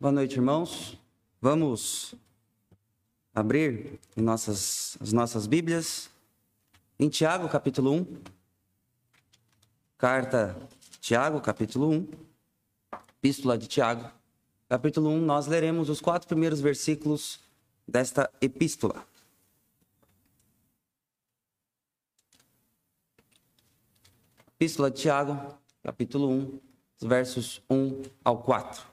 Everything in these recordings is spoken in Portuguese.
Boa noite, irmãos. Vamos abrir em nossas, as nossas Bíblias em Tiago, capítulo 1. Carta Tiago, capítulo 1. Epístola de Tiago, capítulo 1. Nós leremos os quatro primeiros versículos desta epístola. Epístola de Tiago, capítulo 1, versos 1 ao 4.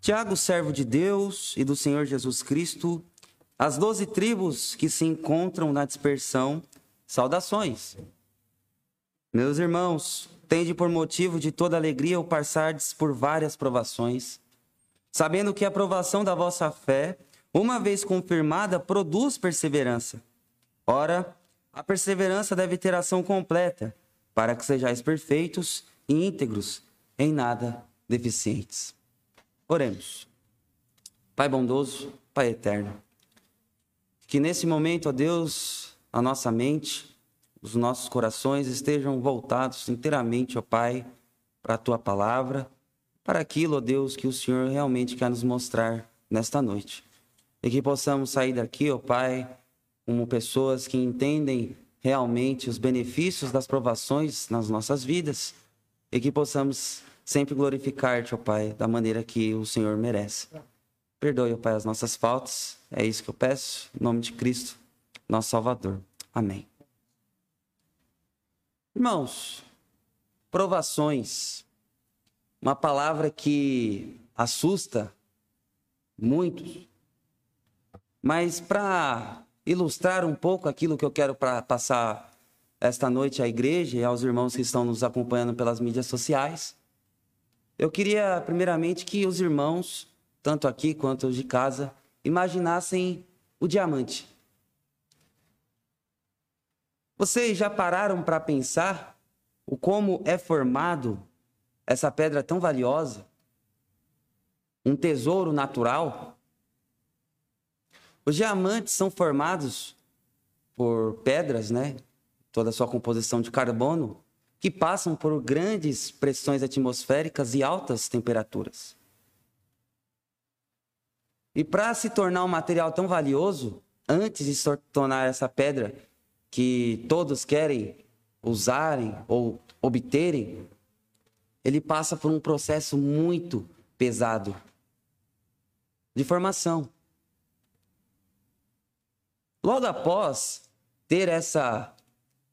Tiago, servo de Deus e do Senhor Jesus Cristo, as doze tribos que se encontram na dispersão, saudações. Meus irmãos, tende por motivo de toda alegria o passardes por várias provações, sabendo que a provação da vossa fé, uma vez confirmada, produz perseverança. Ora, a perseverança deve ter ação completa, para que sejais perfeitos e íntegros, em nada deficientes. Oremos. Pai bondoso, Pai eterno, que nesse momento, ó Deus, a nossa mente, os nossos corações estejam voltados inteiramente, ó Pai, para a tua palavra, para aquilo, ó Deus, que o Senhor realmente quer nos mostrar nesta noite. E que possamos sair daqui, ó Pai, como pessoas que entendem realmente os benefícios das provações nas nossas vidas e que possamos sempre glorificar-te, ó Pai, da maneira que o Senhor merece. Perdoe, ó Pai, as nossas faltas. É isso que eu peço, em nome de Cristo, nosso Salvador. Amém. Irmãos, provações, uma palavra que assusta muitos, mas para ilustrar um pouco aquilo que eu quero para passar esta noite à igreja e aos irmãos que estão nos acompanhando pelas mídias sociais, eu queria, primeiramente, que os irmãos, tanto aqui quanto os de casa, imaginassem o diamante. Vocês já pararam para pensar o como é formado essa pedra tão valiosa? Um tesouro natural? Os diamantes são formados por pedras, né? Toda a sua composição de carbono, que passam por grandes pressões atmosféricas e altas temperaturas. E para se tornar um material tão valioso, antes de se tornar essa pedra que todos querem usarem ou obterem, ele passa por um processo muito pesado de formação. Logo após ter essa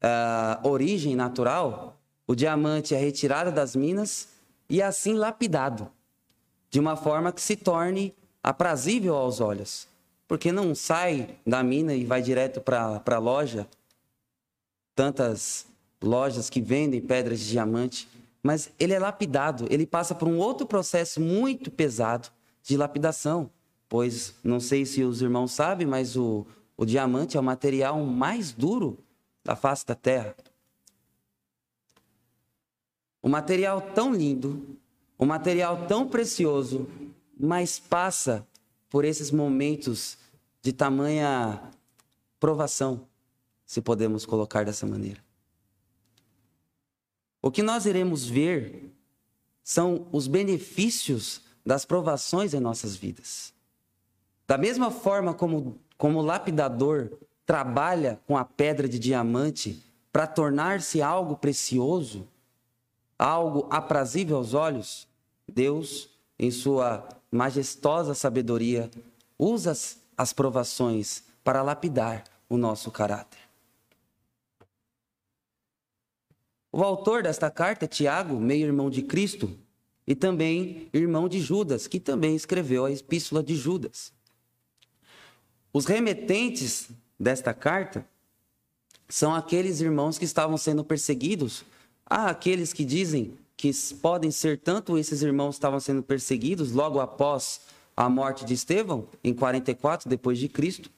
uh, origem natural, o diamante é retirado das minas e assim lapidado, de uma forma que se torne aprazível aos olhos. Porque não sai da mina e vai direto para a loja, tantas lojas que vendem pedras de diamante, mas ele é lapidado, ele passa por um outro processo muito pesado de lapidação. Pois não sei se os irmãos sabem, mas o, o diamante é o material mais duro da face da Terra. Um material tão lindo, um material tão precioso, mas passa por esses momentos de tamanha provação, se podemos colocar dessa maneira. O que nós iremos ver são os benefícios das provações em nossas vidas. Da mesma forma como, como o lapidador trabalha com a pedra de diamante para tornar-se algo precioso, algo aprazível aos olhos, Deus, em sua majestosa sabedoria, usa as provações para lapidar o nosso caráter. O autor desta carta é Tiago, meio-irmão de Cristo, e também irmão de Judas, que também escreveu a Epístola de Judas. Os remetentes desta carta são aqueles irmãos que estavam sendo perseguidos Há aqueles que dizem que podem ser tanto esses irmãos estavam sendo perseguidos logo após a morte de Estevão, em 44 depois de Cristo,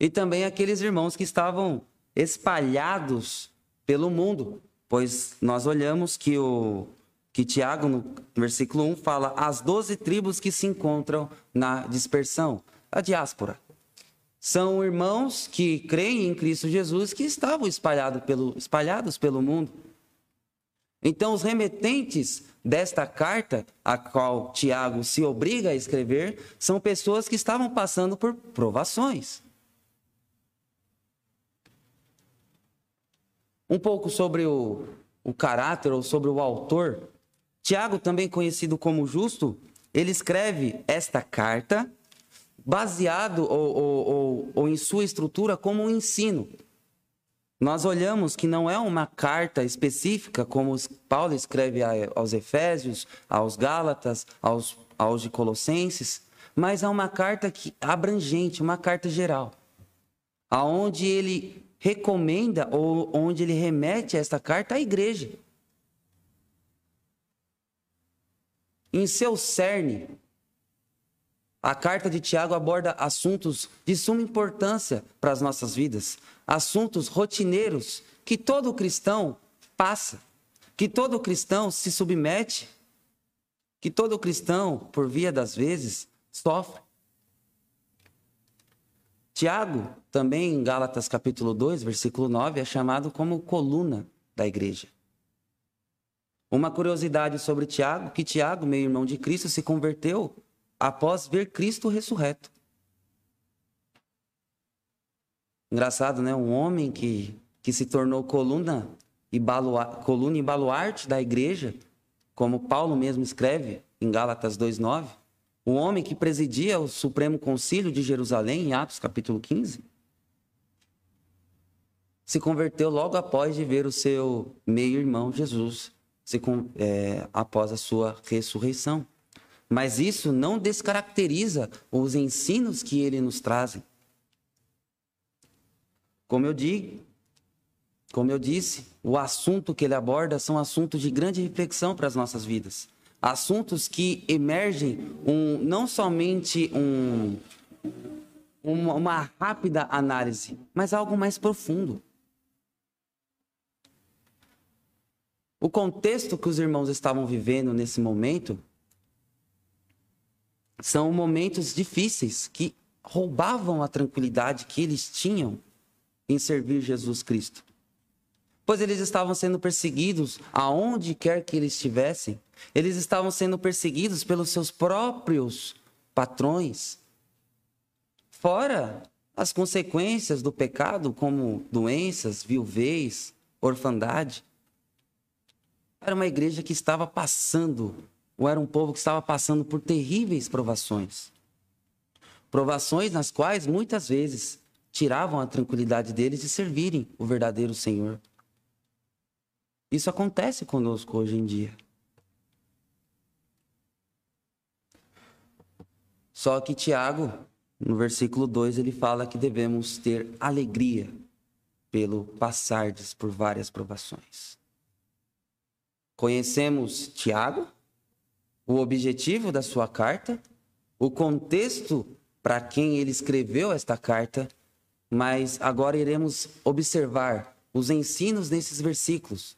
e também aqueles irmãos que estavam espalhados pelo mundo, pois nós olhamos que o que Tiago no versículo 1 fala as doze tribos que se encontram na dispersão, a diáspora. São irmãos que creem em Cristo Jesus que estavam espalhado pelo, espalhados pelo mundo. Então, os remetentes desta carta, a qual Tiago se obriga a escrever, são pessoas que estavam passando por provações. Um pouco sobre o, o caráter ou sobre o autor. Tiago, também conhecido como justo, ele escreve esta carta baseado ou, ou, ou, ou em sua estrutura como um ensino nós olhamos que não é uma carta específica, como Paulo escreve aos Efésios, aos Gálatas, aos, aos de Colossenses, mas é uma carta que, abrangente, uma carta geral, aonde ele recomenda ou onde ele remete esta carta à igreja. Em seu cerne, a carta de Tiago aborda assuntos de suma importância para as nossas vidas, assuntos rotineiros que todo cristão passa, que todo cristão se submete, que todo cristão, por via das vezes, sofre. Tiago, também em Gálatas capítulo 2, versículo 9, é chamado como coluna da igreja. Uma curiosidade sobre Tiago, que Tiago, meio irmão de Cristo, se converteu após ver Cristo ressurreto. Engraçado, né? Um homem que, que se tornou coluna e, baluarte, coluna e baluarte da igreja, como Paulo mesmo escreve em Gálatas 2,9. Um homem que presidia o Supremo Concílio de Jerusalém, em Atos capítulo 15. Se converteu logo após de ver o seu meio-irmão Jesus, se, é, após a sua ressurreição. Mas isso não descaracteriza os ensinos que ele nos traz. Como eu digo, como eu disse, o assunto que ele aborda são assuntos de grande reflexão para as nossas vidas. Assuntos que emergem um, não somente um, uma, uma rápida análise, mas algo mais profundo. O contexto que os irmãos estavam vivendo nesse momento são momentos difíceis que roubavam a tranquilidade que eles tinham em servir Jesus Cristo. Pois eles estavam sendo perseguidos aonde quer que eles estivessem. Eles estavam sendo perseguidos pelos seus próprios patrões. Fora as consequências do pecado, como doenças, viuvez, orfandade. Era uma igreja que estava passando ou era um povo que estava passando por terríveis provações. Provações nas quais muitas vezes tiravam a tranquilidade deles de servirem o verdadeiro Senhor. Isso acontece conosco hoje em dia. Só que Tiago, no versículo 2, ele fala que devemos ter alegria pelo passardes por várias provações. Conhecemos Tiago, o objetivo da sua carta, o contexto para quem ele escreveu esta carta, mas agora iremos observar os ensinos desses versículos,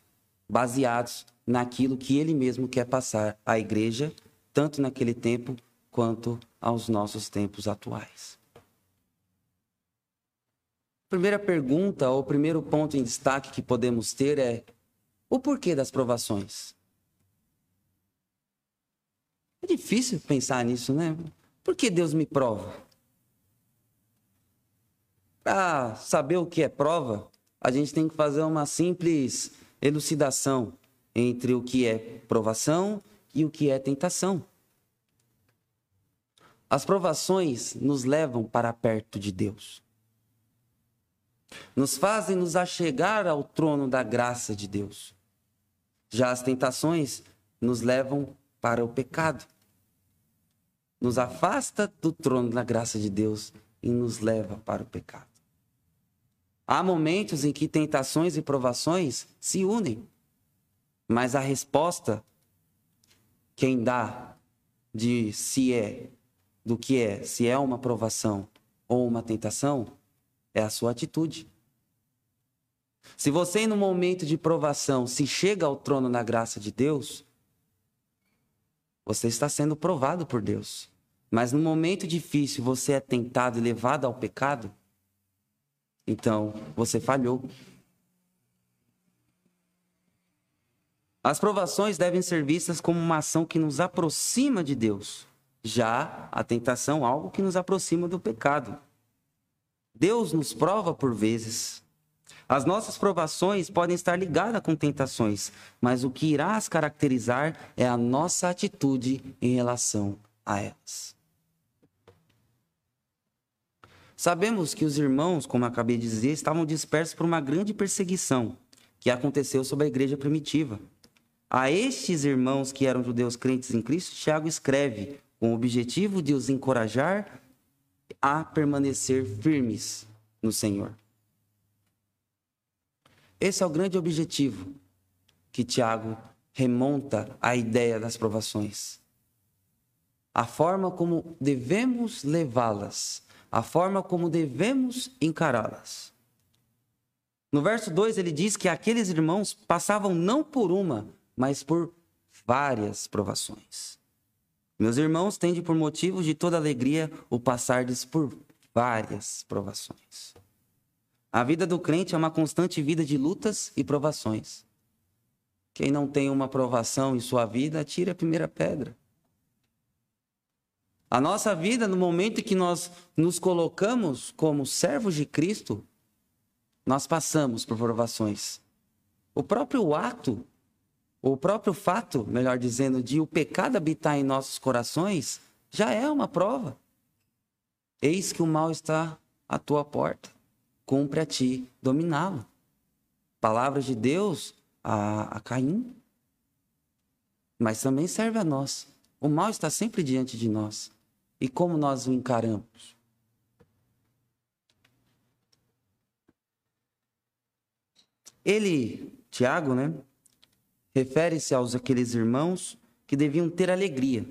baseados naquilo que ele mesmo quer passar à igreja, tanto naquele tempo quanto aos nossos tempos atuais. Primeira pergunta, ou primeiro ponto em destaque que podemos ter é: o porquê das provações? É difícil pensar nisso, né? Por que Deus me prova? Para saber o que é prova, a gente tem que fazer uma simples elucidação entre o que é provação e o que é tentação. As provações nos levam para perto de Deus. Nos fazem nos achegar ao trono da graça de Deus. Já as tentações nos levam para o pecado. Nos afasta do trono da graça de Deus e nos leva para o pecado. Há momentos em que tentações e provações se unem, mas a resposta quem dá de se é do que é, se é uma provação ou uma tentação, é a sua atitude. Se você, no momento de provação, se chega ao trono da graça de Deus, você está sendo provado por Deus. Mas no momento difícil você é tentado e levado ao pecado, então você falhou. As provações devem ser vistas como uma ação que nos aproxima de Deus. Já a tentação, algo que nos aproxima do pecado. Deus nos prova por vezes. As nossas provações podem estar ligadas com tentações, mas o que irá as caracterizar é a nossa atitude em relação a elas. Sabemos que os irmãos, como acabei de dizer, estavam dispersos por uma grande perseguição que aconteceu sobre a igreja primitiva. A estes irmãos que eram judeus crentes em Cristo, Tiago escreve com o objetivo de os encorajar a permanecer firmes no Senhor. Esse é o grande objetivo que Tiago remonta à ideia das provações. A forma como devemos levá-las, a forma como devemos encará-las. No verso 2 ele diz que aqueles irmãos passavam não por uma, mas por várias provações. Meus irmãos, tende por motivo de toda alegria o passardes por várias provações. A vida do crente é uma constante vida de lutas e provações. Quem não tem uma provação em sua vida, tire a primeira pedra. A nossa vida, no momento em que nós nos colocamos como servos de Cristo, nós passamos por provações. O próprio ato o próprio fato, melhor dizendo, de o pecado habitar em nossos corações, já é uma prova. Eis que o mal está à tua porta. Cumpre a ti dominá-lo. Palavras de Deus a, a Caim. Mas também serve a nós. O mal está sempre diante de nós. E como nós o encaramos? Ele, Tiago, né? refere-se aos aqueles irmãos que deviam ter alegria,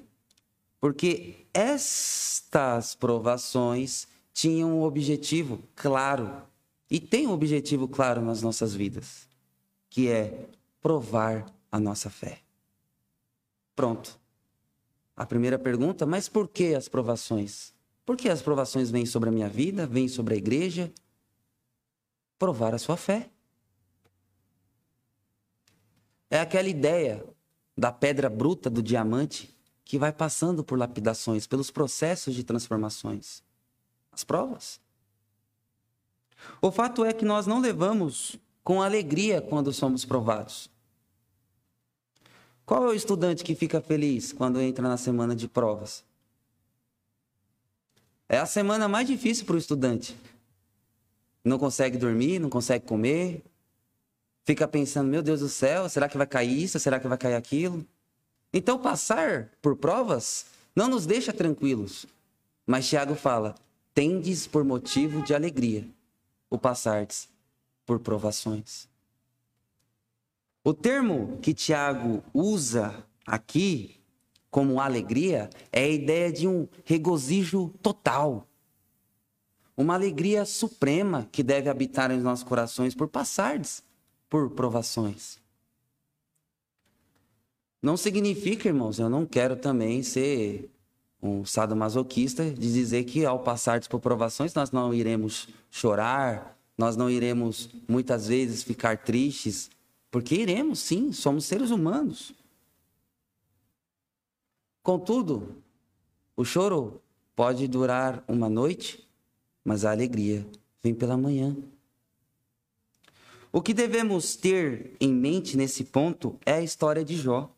porque estas provações tinham um objetivo claro e tem um objetivo claro nas nossas vidas, que é provar a nossa fé. Pronto. A primeira pergunta, mas por que as provações? Por que as provações vêm sobre a minha vida, vêm sobre a igreja? Provar a sua fé. É aquela ideia da pedra bruta do diamante que vai passando por lapidações, pelos processos de transformações. As provas. O fato é que nós não levamos com alegria quando somos provados. Qual é o estudante que fica feliz quando entra na semana de provas? É a semana mais difícil para o estudante. Não consegue dormir, não consegue comer, fica pensando, meu Deus do céu, será que vai cair isso? Será que vai cair aquilo? Então, passar por provas não nos deixa tranquilos. Mas Tiago fala: tendes por motivo de alegria o passardes por provações. O termo que Tiago usa aqui como alegria é a ideia de um regozijo total. Uma alegria suprema que deve habitar em nossos corações por passardes por provações. Não significa, irmãos, eu não quero também ser um sadomasoquista de dizer que ao passar por provações nós não iremos chorar, nós não iremos muitas vezes ficar tristes, porque iremos sim, somos seres humanos. Contudo, o choro pode durar uma noite, mas a alegria vem pela manhã. O que devemos ter em mente nesse ponto é a história de Jó.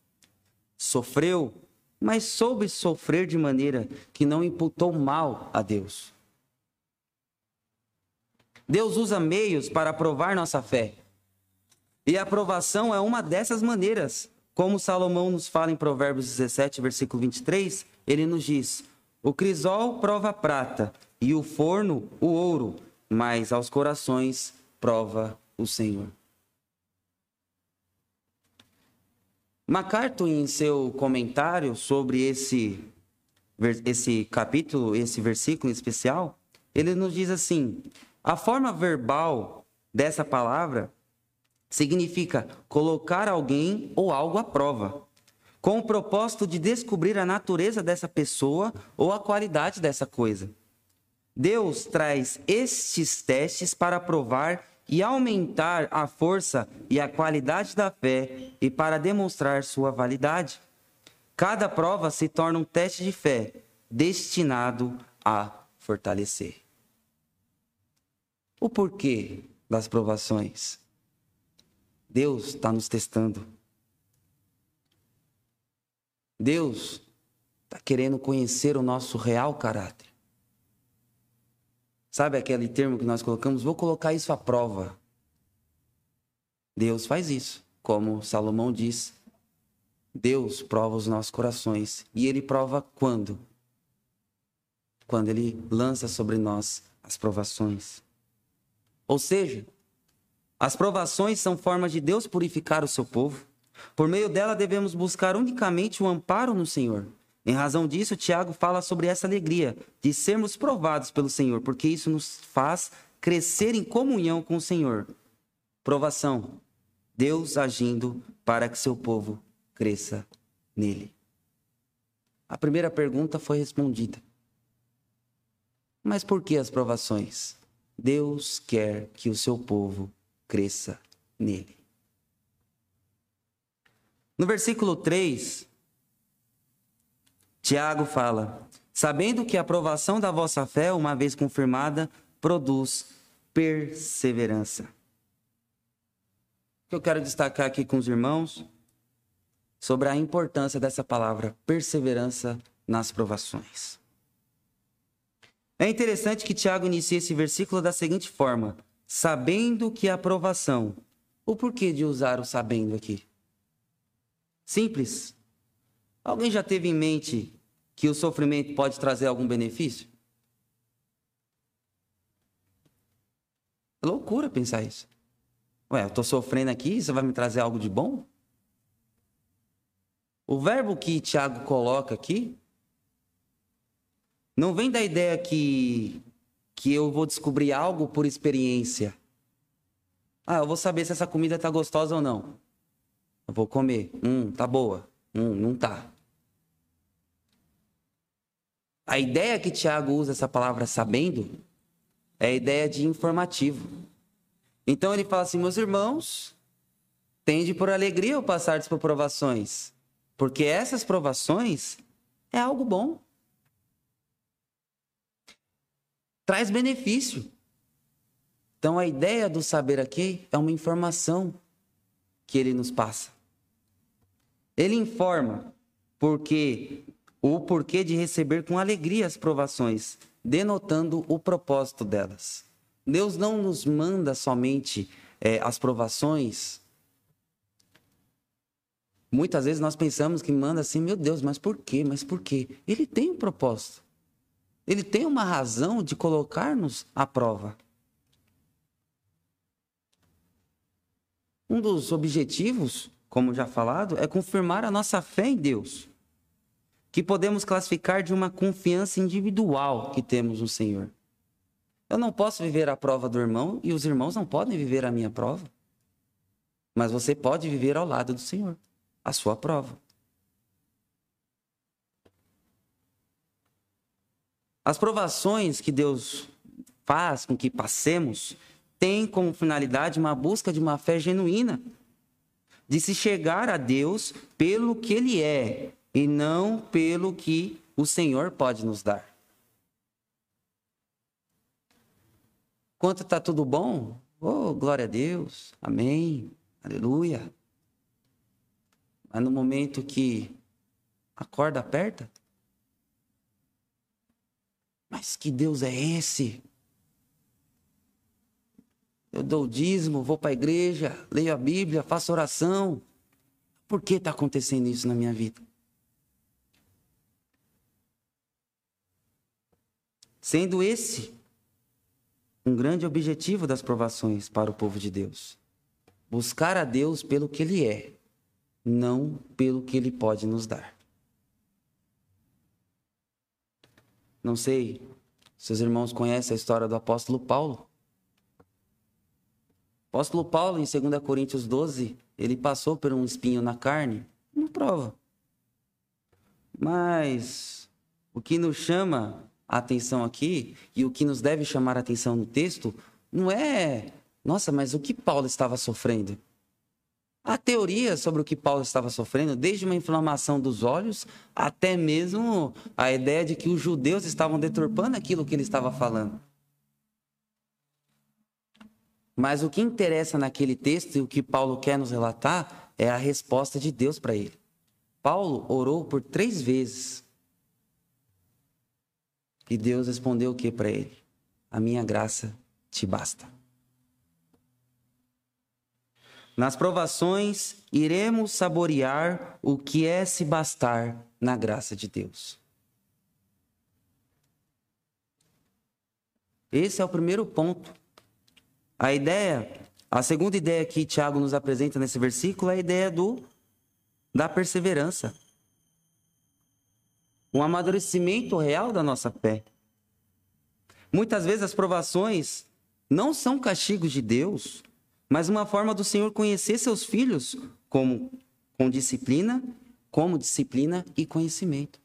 Sofreu, mas soube sofrer de maneira que não imputou mal a Deus. Deus usa meios para provar nossa fé. E a aprovação é uma dessas maneiras. Como Salomão nos fala em Provérbios 17, versículo 23, ele nos diz: O crisol prova a prata e o forno o ouro, mas aos corações prova o Senhor. MacArthur, em seu comentário sobre esse, esse capítulo, esse versículo em especial, ele nos diz assim: a forma verbal dessa palavra significa colocar alguém ou algo à prova, com o propósito de descobrir a natureza dessa pessoa ou a qualidade dessa coisa. Deus traz estes testes para provar e aumentar a força e a qualidade da fé e para demonstrar sua validade. Cada prova se torna um teste de fé destinado a fortalecer. O porquê das provações? Deus está nos testando. Deus está querendo conhecer o nosso real caráter. Sabe aquele termo que nós colocamos? Vou colocar isso à prova. Deus faz isso. Como Salomão diz, Deus prova os nossos corações. E ele prova quando? Quando ele lança sobre nós as provações. Ou seja, as provações são formas de Deus purificar o seu povo. Por meio dela devemos buscar unicamente o amparo no Senhor. Em razão disso, Tiago fala sobre essa alegria de sermos provados pelo Senhor, porque isso nos faz crescer em comunhão com o Senhor. Provação. Deus agindo para que seu povo cresça nele. A primeira pergunta foi respondida. Mas por que as provações? Deus quer que o seu povo cresça nele. No versículo 3, Tiago fala: Sabendo que a aprovação da vossa fé, uma vez confirmada, produz perseverança. O que eu quero destacar aqui com os irmãos sobre a importância dessa palavra perseverança nas provações. É interessante que Tiago inicie esse versículo da seguinte forma: sabendo que a aprovação. O porquê de usar o sabendo aqui? Simples. Alguém já teve em mente que o sofrimento pode trazer algum benefício? É loucura pensar isso. Ué, eu estou sofrendo aqui, isso vai me trazer algo de bom? O verbo que Tiago coloca aqui não vem da ideia que, que eu vou descobrir algo por experiência. Ah, eu vou saber se essa comida está gostosa ou não. Eu vou comer. Hum, tá boa. Hum, não tá. A ideia que Tiago usa essa palavra sabendo é a ideia de informativo. Então ele fala assim: meus irmãos, tende por alegria ao passar por provações, porque essas provações é algo bom. Traz benefício. Então a ideia do saber aqui é uma informação que ele nos passa. Ele informa porque o porquê de receber com alegria as provações, denotando o propósito delas. Deus não nos manda somente é, as provações. Muitas vezes nós pensamos que manda assim, meu Deus, mas por quê? Mas por quê? Ele tem um propósito. Ele tem uma razão de colocar-nos à prova. Um dos objetivos, como já falado, é confirmar a nossa fé em Deus que podemos classificar de uma confiança individual que temos no Senhor. Eu não posso viver a prova do irmão e os irmãos não podem viver a minha prova. Mas você pode viver ao lado do Senhor, a sua prova. As provações que Deus faz com que passemos têm como finalidade uma busca de uma fé genuína, de se chegar a Deus pelo que Ele é, e não pelo que o Senhor pode nos dar. Quanto está tudo bom? Oh, glória a Deus, amém, aleluia. Mas no momento que a corda aperta, mas que Deus é esse? Eu dou o dízimo, vou para a igreja, leio a Bíblia, faço oração. Por que está acontecendo isso na minha vida? Sendo esse um grande objetivo das provações para o povo de Deus. Buscar a Deus pelo que Ele é, não pelo que Ele pode nos dar. Não sei se os irmãos conhecem a história do apóstolo Paulo. O apóstolo Paulo, em 2 Coríntios 12, ele passou por um espinho na carne, uma prova. Mas o que nos chama a atenção aqui, e o que nos deve chamar a atenção no texto, não é Nossa, mas o que Paulo estava sofrendo? Há teorias sobre o que Paulo estava sofrendo, desde uma inflamação dos olhos até mesmo a ideia de que os judeus estavam deturpando aquilo que ele estava falando. Mas o que interessa naquele texto e o que Paulo quer nos relatar é a resposta de Deus para ele. Paulo orou por três vezes. E Deus respondeu o que para ele? A minha graça te basta. Nas provações, iremos saborear o que é se bastar na graça de Deus. Esse é o primeiro ponto. A ideia, a segunda ideia que Tiago nos apresenta nesse versículo é a ideia do da perseverança. Um amadurecimento real da nossa fé. Muitas vezes as provações não são castigos de Deus, mas uma forma do Senhor conhecer seus filhos como com disciplina, como disciplina e conhecimento.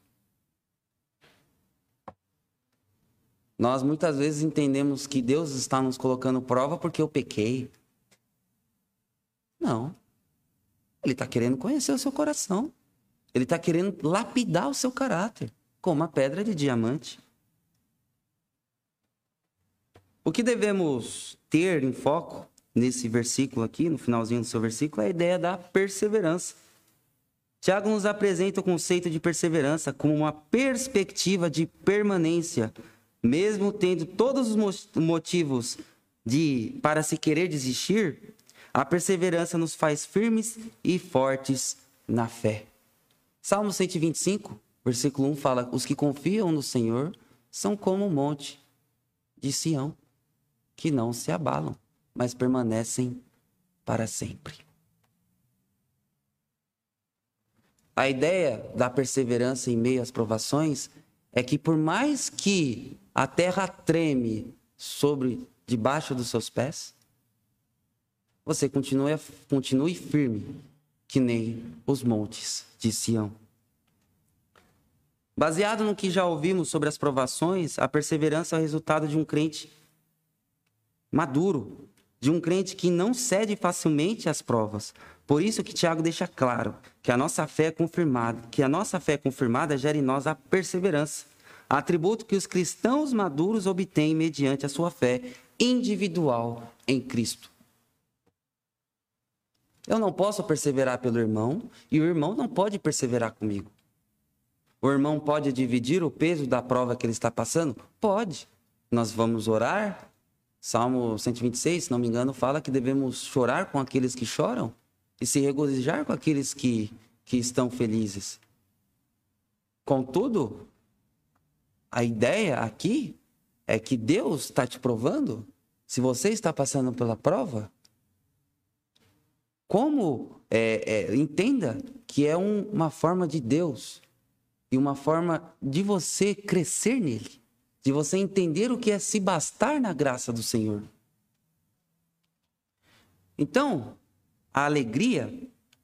Nós muitas vezes entendemos que Deus está nos colocando prova porque eu pequei. Não. Ele está querendo conhecer o seu coração. Ele está querendo lapidar o seu caráter com uma pedra de diamante. O que devemos ter em foco nesse versículo aqui, no finalzinho do seu versículo, é a ideia da perseverança. Tiago nos apresenta o conceito de perseverança como uma perspectiva de permanência, mesmo tendo todos os motivos de para se querer desistir, a perseverança nos faz firmes e fortes na fé. Salmo 125, versículo 1 fala: Os que confiam no Senhor são como o um monte de Sião, que não se abalam mas permanecem para sempre. A ideia da perseverança em meio às provações é que por mais que a terra treme sobre debaixo dos seus pés, você continue, continue firme, que nem os montes de Sião. Baseado no que já ouvimos sobre as provações, a perseverança é o resultado de um crente maduro, de um crente que não cede facilmente às provas. Por isso que Tiago deixa claro que a nossa fé é confirmada, que a nossa fé confirmada gera em nós a perseverança, atributo que os cristãos maduros obtêm mediante a sua fé individual em Cristo. Eu não posso perseverar pelo irmão e o irmão não pode perseverar comigo. O irmão pode dividir o peso da prova que ele está passando? Pode. Nós vamos orar, Salmo 126, se não me engano, fala que devemos chorar com aqueles que choram e se regozijar com aqueles que, que estão felizes. Contudo, a ideia aqui é que Deus está te provando. Se você está passando pela prova, como é, é, entenda que é um, uma forma de Deus e uma forma de você crescer nele de você entender o que é se bastar na graça do Senhor. Então, a alegria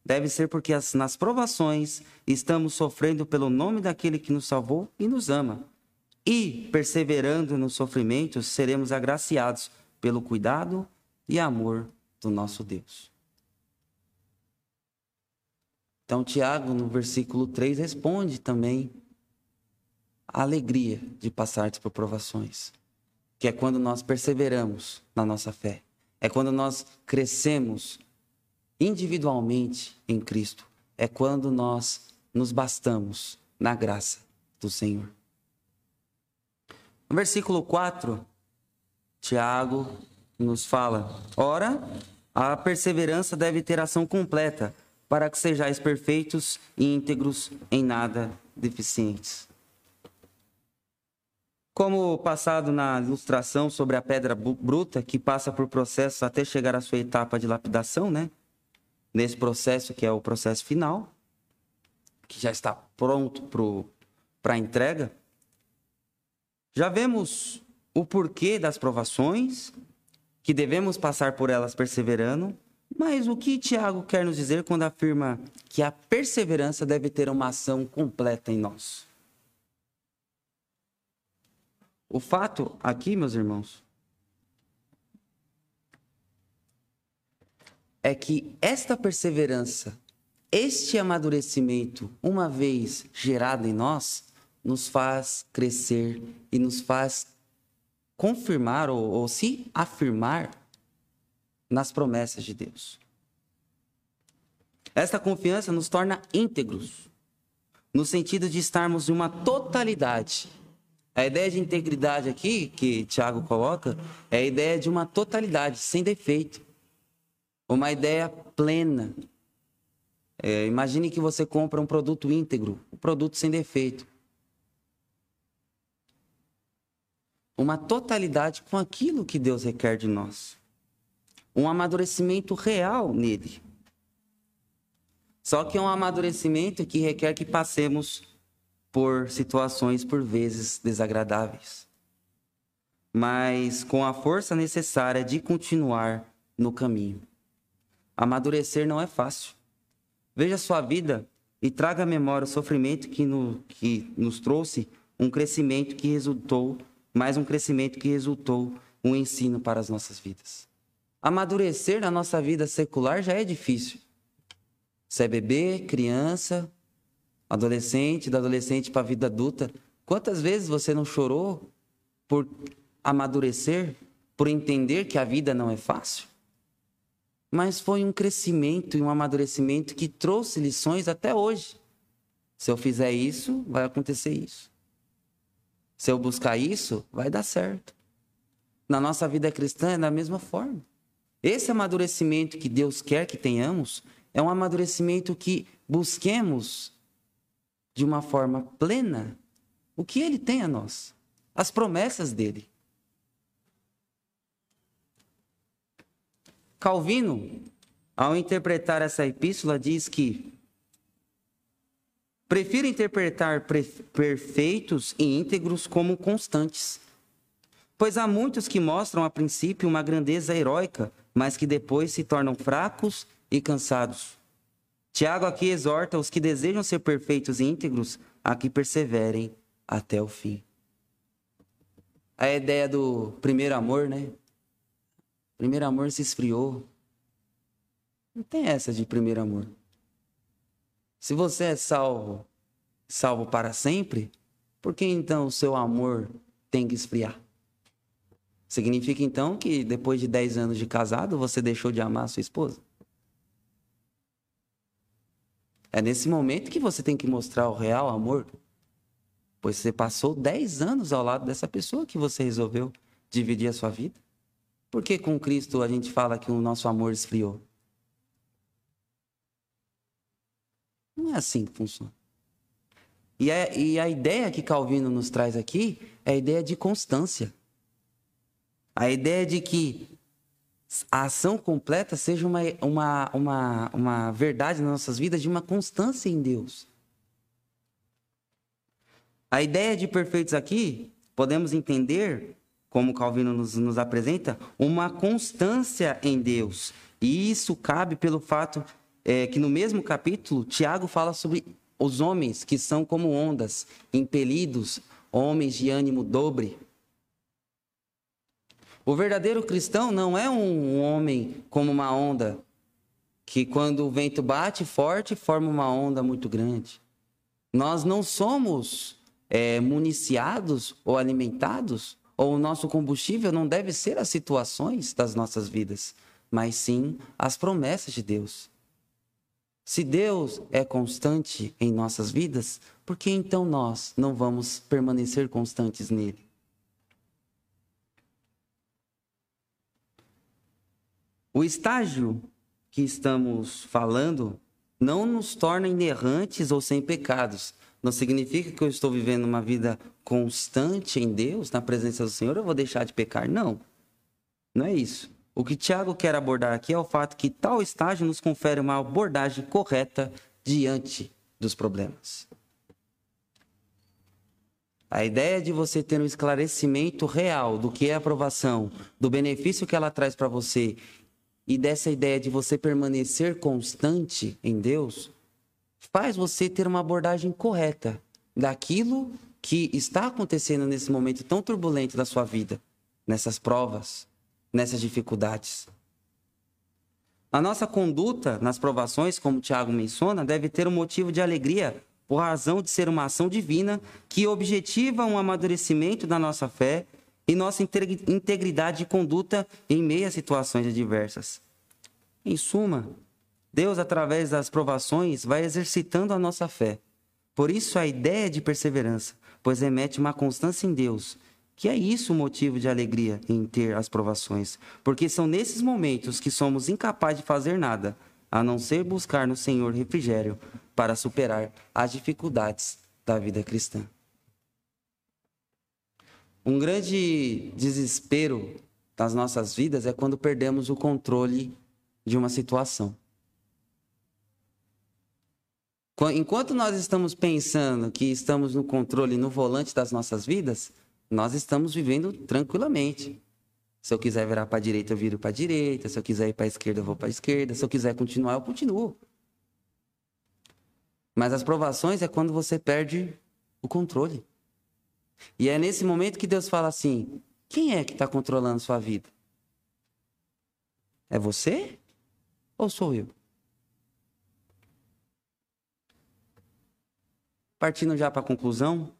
deve ser porque as, nas provações estamos sofrendo pelo nome daquele que nos salvou e nos ama. E, perseverando no sofrimento, seremos agraciados pelo cuidado e amor do nosso Deus. Então, Tiago, no versículo 3, responde também a alegria de passar por provações, que é quando nós perseveramos na nossa fé, é quando nós crescemos individualmente em Cristo, é quando nós nos bastamos na graça do Senhor. No versículo 4, Tiago nos fala: Ora, a perseverança deve ter ação completa, para que sejais perfeitos e íntegros em nada deficientes. Como passado na ilustração sobre a pedra bruta, que passa por processos até chegar à sua etapa de lapidação, né? Nesse processo que é o processo final, que já está pronto para a entrega. Já vemos o porquê das provações, que devemos passar por elas perseverando, mas o que Tiago quer nos dizer quando afirma que a perseverança deve ter uma ação completa em nós? O fato aqui, meus irmãos, é que esta perseverança, este amadurecimento, uma vez gerado em nós, nos faz crescer e nos faz confirmar ou, ou se afirmar nas promessas de Deus. Esta confiança nos torna íntegros, no sentido de estarmos em uma totalidade. A ideia de integridade aqui, que Tiago coloca, é a ideia de uma totalidade, sem defeito. Uma ideia plena. É, imagine que você compra um produto íntegro, um produto sem defeito. Uma totalidade com aquilo que Deus requer de nós. Um amadurecimento real nele. Só que é um amadurecimento que requer que passemos por situações, por vezes, desagradáveis. Mas com a força necessária de continuar no caminho. Amadurecer não é fácil. Veja sua vida e traga à memória o sofrimento que, no, que nos trouxe um crescimento que resultou, mais um crescimento que resultou um ensino para as nossas vidas. Amadurecer na nossa vida secular já é difícil. Você é bebê, criança, adolescente, da adolescente para a vida adulta. Quantas vezes você não chorou por amadurecer, por entender que a vida não é fácil? Mas foi um crescimento e um amadurecimento que trouxe lições até hoje. Se eu fizer isso, vai acontecer isso. Se eu buscar isso, vai dar certo. Na nossa vida cristã é da mesma forma. Esse amadurecimento que Deus quer que tenhamos é um amadurecimento que busquemos de uma forma plena o que ele tem a nós, as promessas dele. Calvino, ao interpretar essa epístola, diz que prefiro interpretar perfeitos e íntegros como constantes, pois há muitos que mostram a princípio uma grandeza heróica, mas que depois se tornam fracos e cansados. Tiago aqui exorta os que desejam ser perfeitos e íntegros a que perseverem até o fim. A ideia do primeiro amor, né? Primeiro amor se esfriou. Não tem essa de primeiro amor. Se você é salvo, salvo para sempre, por que então o seu amor tem que esfriar? Significa então que depois de 10 anos de casado você deixou de amar a sua esposa? É nesse momento que você tem que mostrar o real amor. Pois você passou 10 anos ao lado dessa pessoa que você resolveu dividir a sua vida. Por que com Cristo a gente fala que o nosso amor esfriou? Não é assim que funciona. E a, e a ideia que Calvino nos traz aqui é a ideia de constância. A ideia de que a ação completa seja uma, uma, uma, uma verdade nas nossas vidas de uma constância em Deus. A ideia de perfeitos aqui, podemos entender, como Calvino nos, nos apresenta, uma constância em Deus. E isso cabe pelo fato é, que no mesmo capítulo, Tiago fala sobre os homens que são como ondas, impelidos, homens de ânimo dobre. O verdadeiro cristão não é um homem como uma onda, que quando o vento bate forte, forma uma onda muito grande. Nós não somos é, municiados ou alimentados, ou o nosso combustível não deve ser as situações das nossas vidas, mas sim as promessas de Deus. Se Deus é constante em nossas vidas, por que então nós não vamos permanecer constantes nele? O estágio que estamos falando não nos torna inerrantes ou sem pecados. Não significa que eu estou vivendo uma vida constante em Deus, na presença do Senhor, eu vou deixar de pecar. Não. Não é isso. O que Tiago quer abordar aqui é o fato que tal estágio nos confere uma abordagem correta diante dos problemas. A ideia de você ter um esclarecimento real do que é aprovação, do benefício que ela traz para você e dessa ideia de você permanecer constante em Deus, faz você ter uma abordagem correta daquilo que está acontecendo nesse momento tão turbulento da sua vida, nessas provas, nessas dificuldades. A nossa conduta nas provações, como Tiago menciona, deve ter um motivo de alegria por razão de ser uma ação divina que objetiva um amadurecimento da nossa fé e nossa integridade de conduta em meio a situações adversas. Em suma, Deus, através das provações, vai exercitando a nossa fé. Por isso, a ideia de perseverança, pois remete uma constância em Deus, que é isso o motivo de alegria em ter as provações, porque são nesses momentos que somos incapazes de fazer nada, a não ser buscar no Senhor refrigério para superar as dificuldades da vida cristã. Um grande desespero das nossas vidas é quando perdemos o controle de uma situação. Enquanto nós estamos pensando que estamos no controle, no volante das nossas vidas, nós estamos vivendo tranquilamente. Se eu quiser virar para a direita, eu viro para a direita. Se eu quiser ir para a esquerda, eu vou para a esquerda. Se eu quiser continuar, eu continuo. Mas as provações é quando você perde o controle. E é nesse momento que Deus fala assim: quem é que está controlando sua vida? É você ou sou eu? Partindo já para a conclusão,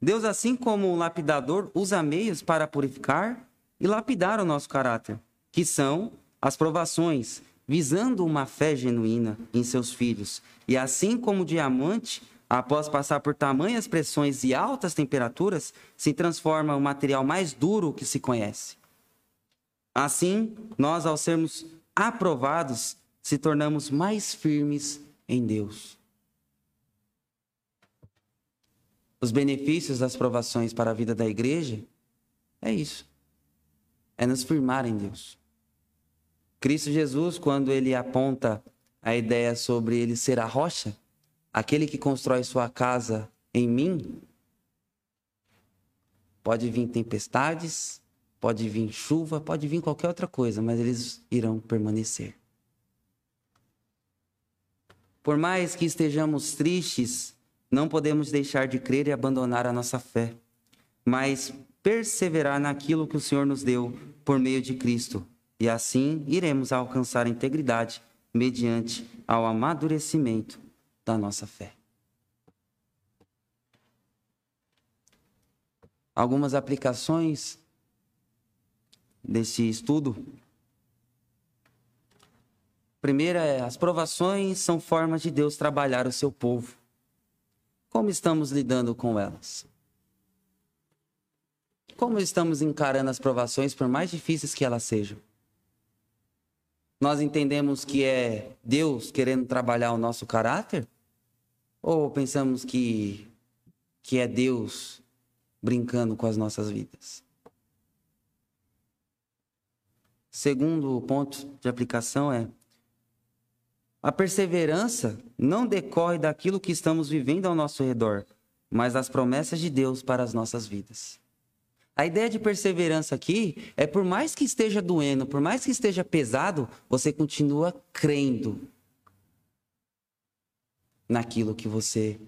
Deus, assim como o lapidador, usa meios para purificar e lapidar o nosso caráter, que são as provações, visando uma fé genuína em seus filhos. E assim como o diamante, após passar por tamanhas pressões e altas temperaturas, se transforma o material mais duro que se conhece. Assim, nós, ao sermos aprovados, se tornamos mais firmes em Deus. os benefícios das provações para a vida da igreja é isso. É nos firmar em Deus. Cristo Jesus, quando ele aponta a ideia sobre ele ser a rocha, aquele que constrói sua casa em mim, pode vir tempestades, pode vir chuva, pode vir qualquer outra coisa, mas eles irão permanecer. Por mais que estejamos tristes não podemos deixar de crer e abandonar a nossa fé, mas perseverar naquilo que o Senhor nos deu por meio de Cristo. E assim iremos alcançar a integridade mediante ao amadurecimento da nossa fé. Algumas aplicações desse estudo. Primeira é: as provações são formas de Deus trabalhar o seu povo. Como estamos lidando com elas? Como estamos encarando as provações, por mais difíceis que elas sejam? Nós entendemos que é Deus querendo trabalhar o nosso caráter? Ou pensamos que, que é Deus brincando com as nossas vidas? Segundo ponto de aplicação é a perseverança não decorre daquilo que estamos vivendo ao nosso redor, mas das promessas de Deus para as nossas vidas. A ideia de perseverança aqui é por mais que esteja doendo, por mais que esteja pesado, você continua crendo naquilo que você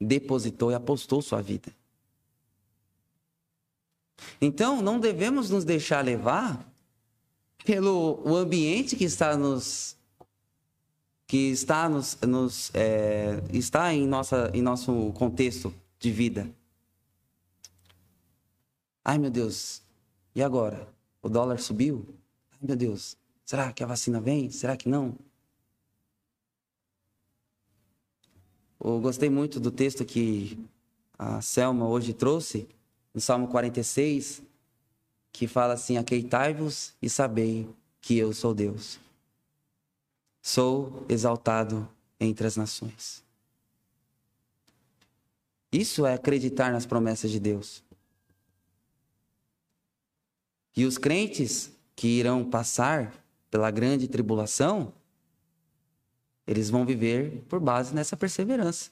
depositou e apostou sua vida. Então, não devemos nos deixar levar pelo o ambiente que está nos que está, nos, nos é, está em, nossa, em nosso contexto de vida. Ai, meu Deus, e agora? O dólar subiu? Ai, meu Deus, será que a vacina vem? Será que não? Eu gostei muito do texto que a Selma hoje trouxe, no Salmo 46, que fala assim: Aqueitai-vos e sabei que eu sou Deus sou exaltado entre as nações. Isso é acreditar nas promessas de Deus. E os crentes que irão passar pela grande tribulação, eles vão viver por base nessa perseverança.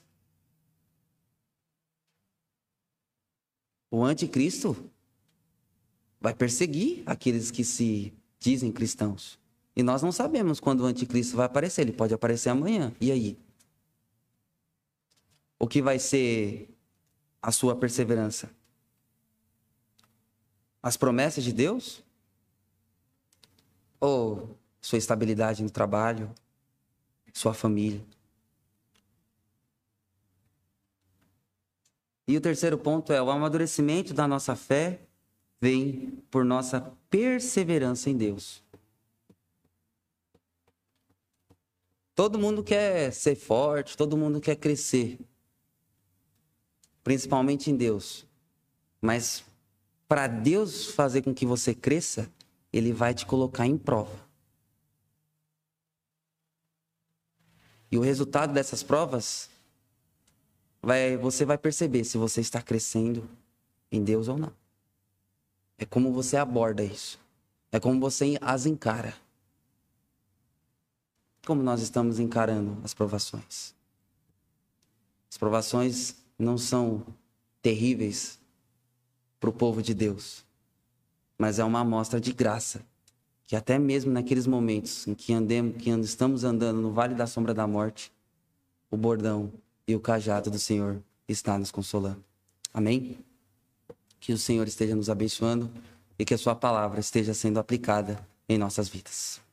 O anticristo vai perseguir aqueles que se dizem cristãos. E nós não sabemos quando o anticristo vai aparecer. Ele pode aparecer amanhã. E aí? O que vai ser a sua perseverança? As promessas de Deus? Ou sua estabilidade no trabalho, sua família. E o terceiro ponto é o amadurecimento da nossa fé vem por nossa perseverança em Deus. Todo mundo quer ser forte, todo mundo quer crescer, principalmente em Deus. Mas para Deus fazer com que você cresça, Ele vai te colocar em prova. E o resultado dessas provas, vai, você vai perceber se você está crescendo em Deus ou não. É como você aborda isso. É como você as encara. Como nós estamos encarando as provações? As provações não são terríveis para o povo de Deus, mas é uma amostra de graça. Que até mesmo naqueles momentos em que, andemos, que estamos andando no vale da sombra da morte, o bordão e o cajado do Senhor está nos consolando. Amém? Que o Senhor esteja nos abençoando e que a Sua palavra esteja sendo aplicada em nossas vidas.